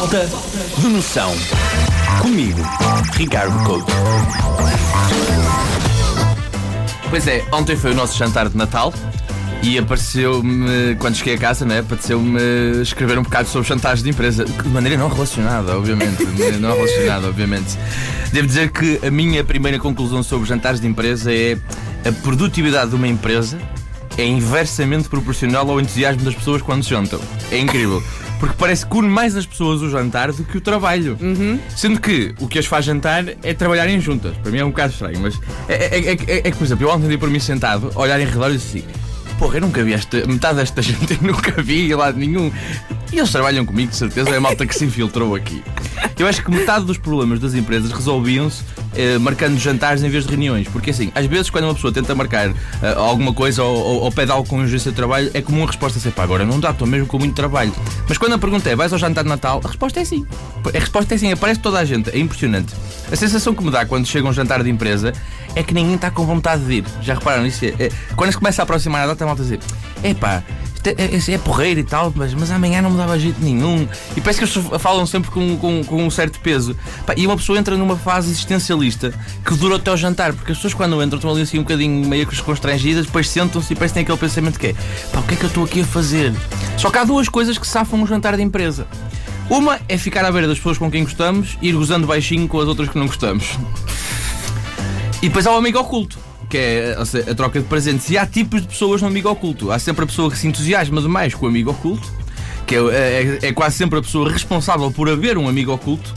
Falta de noção. Comigo, Ricardo Couto. Pois é, ontem foi o nosso jantar de Natal e apareceu-me, quando cheguei a casa, né, apareceu-me escrever um bocado sobre chantagens de empresa, de maneira não relacionada, obviamente. não relacionada, obviamente. Devo dizer que a minha primeira conclusão sobre jantares de empresa é a produtividade de uma empresa é inversamente proporcional ao entusiasmo das pessoas quando jantam. É incrível. Porque parece que une mais as pessoas o jantar do que o trabalho. Sendo que o que as faz jantar é trabalharem juntas. Para mim é um bocado estranho, mas é, é, é, é- que, por exemplo, eu ontem dei por mim sentado, olhar em redor e disse assim: Porra, eu nunca vi esta, metade desta gente, eu nunca vi em lado nenhum. E eles trabalham comigo, de certeza, é a malta que se infiltrou aqui. Eu acho que metade dos problemas das empresas resolviam-se eh, marcando jantares em vez de reuniões. Porque assim, às vezes quando uma pessoa tenta marcar eh, alguma coisa ou, ou, ou pede algo com urgência de trabalho, é comum a resposta ser pá, agora não dá, estou mesmo com muito trabalho. Mas quando a pergunta é vais ao jantar de Natal, a resposta é sim. A resposta é sim, aparece toda a gente, é impressionante. A sensação que me dá quando chega um jantar de empresa é que ninguém está com vontade de ir. Já repararam nisso? É, é, quando se começa a aproximar a data, a malta dizer: isto é, é, é porreiro e tal, mas, mas amanhã não me dava jeito nenhum. E parece que pessoas falam sempre com, com, com um certo peso. E uma pessoa entra numa fase existencialista que dura até ao jantar, porque as pessoas quando entram estão ali assim um bocadinho meio que constrangidas, depois sentam-se e parece que têm aquele pensamento que é: pá, o que é que eu estou aqui a fazer? Só que há duas coisas que safam no jantar de empresa. Uma é ficar à beira das pessoas com quem gostamos e ir gozando baixinho com as outras que não gostamos. E depois há o amigo oculto, que é seja, a troca de presentes. E há tipos de pessoas no amigo oculto. Há sempre a pessoa que se entusiasma demais com o amigo oculto, que é, é- é quase sempre a pessoa responsável por haver um amigo oculto.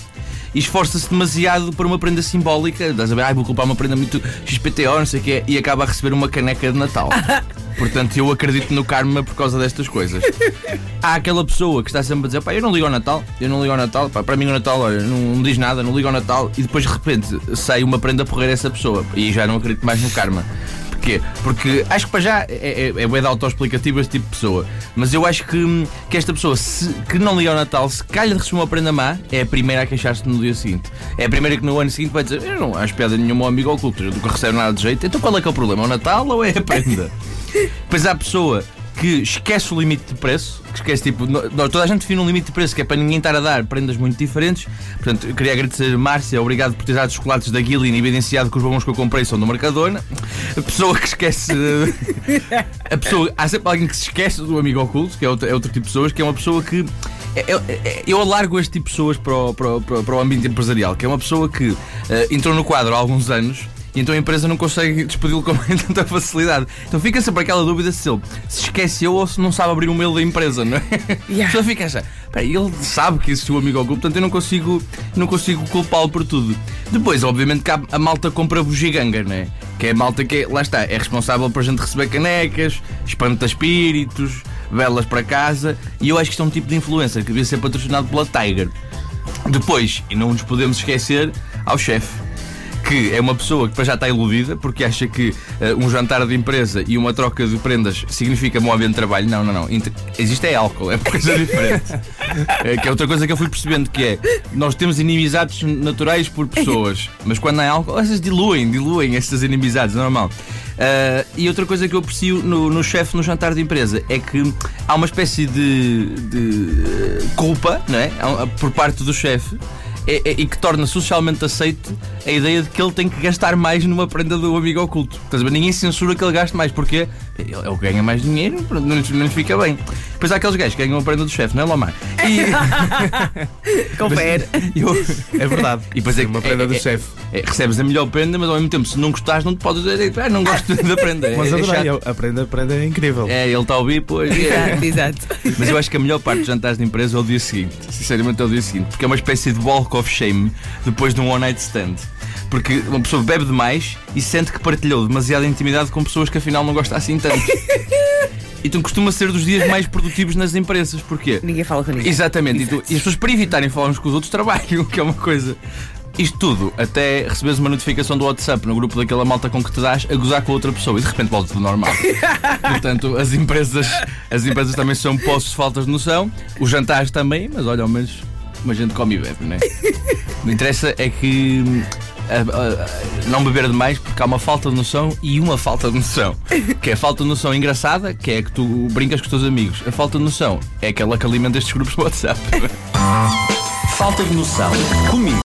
E esforça-se demasiado por uma prenda simbólica. Estás a ver? Ai, vou comprar uma prenda muito XPTO, não sei o quê, e acaba a receber uma caneca de Natal. Portanto, eu acredito no karma por causa destas coisas. Há aquela pessoa que está sempre a dizer: pá, eu não ligo ao Natal, eu não ligo ao Natal, pá, para mim o Natal, olha, não, não diz nada, não ligo ao Natal, e depois de repente sai uma prenda porrer essa pessoa. E já não acredito mais no karma. Porquê? Porque acho que para já é, é, é bué de autoexplicativo este tipo de pessoa. Mas eu acho que, que esta pessoa se- que não liga ao Natal, se calha receber uma prenda má, é a primeira a queixar-se no dia seguinte. É a primeira que no ano seguinte vai dizer: Eu não acho piada nenhuma ao amigo oculto, eu nunca recebo nada de jeito. Então qual é que é o problema? É o Natal ou é a prenda? Depois há a pessoa que esquece o limite de preço, que esquece tipo, no- toda a gente define um limite de preço que é para ninguém estar a dar prendas muito diferentes. Portanto, eu queria agradecer Márcia, obrigado por ter dado os chocolates da Guilin evidenciado que os bombons que eu comprei são do Mercadona. A pessoa que esquece. a pessoa, há sempre alguém que se esquece do amigo oculto, que é outro, é outro tipo de pessoas, que é uma pessoa que. é- é- é- Eu alargo este tipo de pessoas para o, para o- para o- ambiente empresarial, que é uma pessoa que eh, entrou no quadro há alguns anos e então a empresa não consegue despedi-lo com tanta facilidade. Então fica sempre aquela dúvida se ele se esqueceu ou se não sabe abrir o mail da empresa, não é? Yeah. Pessoa fica a achar, "Pá, ele sabe que existe o amigo oculto, portanto eu não consigo, não consigo culpá-lo por tudo. Depois, obviamente, que a malta compra bugiganga, não é? Que é a malta que, é- lá está, é responsável por a gente receber canecas, espanta espíritos, velas para casa, e eu acho que isto é um tipo de influencer que devia ser patrocinado pela Tiger. Depois, e não nos podemos esquecer, ao chefe. Que é uma pessoa que para já está iludida porque acha que eh, um jantar de empresa e uma troca de prendas significa bom ambiente de trabalho. Não, não, não. Inter- Existe é álcool, é coisa diferente. Eh, que é outra coisa que eu fui percebendo que é nós temos inimizades naturais por pessoas, mas quando há álcool, essas diluem, diluem essas inimizades, é normal. Ah, e outra coisa que eu aprecio no, no chefe no jantar de empresa é que há uma espécie de, de, eh, culpa não é? Por parte do chefe é- é- e que torna socialmente aceite a ideia de que ele tem que gastar mais numa prenda do amigo oculto. Ninguém censura que ele gaste mais, porque ele, ele ganha mais dinheiro, não não lhes fica bem. Depois há aqueles gajos que ganham a prenda do chefe, não é, Lomar? E, Confere. eu, É verdade. e depois é, uma prenda é- do é- chefe. é, recebes a melhor prenda, mas ao mesmo tempo, se não gostares, não te podes dizer, ah, não gosto da prenda. É, Mas é adorei, chato. a prenda, a prenda é incrível. É, ele está a ouvir, pois. é. Exato, exato. Mas eu acho que a melhor parte dos jantares de empresa é o dia seguinte. Sinceramente, é o dia seguinte. Porque é uma espécie de walk of shame depois de um one night stand. Porque uma pessoa bebe demais e sente que partilhou demasiada intimidade com pessoas que afinal não gosta assim tanto. Então costuma ser dos dias mais produtivos nas empresas. Porquê? Ninguém fala com ninguém. Exatamente. E, tu- e as pessoas, para evitarem falar uns com os outros, trabalham, que é uma coisa. Isto tudo, até receberes uma notificação do WhatsApp no grupo daquela malta com que te dás a gozar com outra pessoa e de repente volta tudo normal. Portanto, as empresas, as empresas também são postos de faltas de noção, os jantares também, mas olha, ao menos uma gente come e bebe, não é? O que interessa é que hum, a- a- não beber demais porque há uma falta de noção e uma falta de noção. Que é a falta de noção engraçada, que é que tu brincas com os teus amigos. A falta de noção é aquela que alimenta estes grupos de WhatsApp. Falta de noção. Comigo.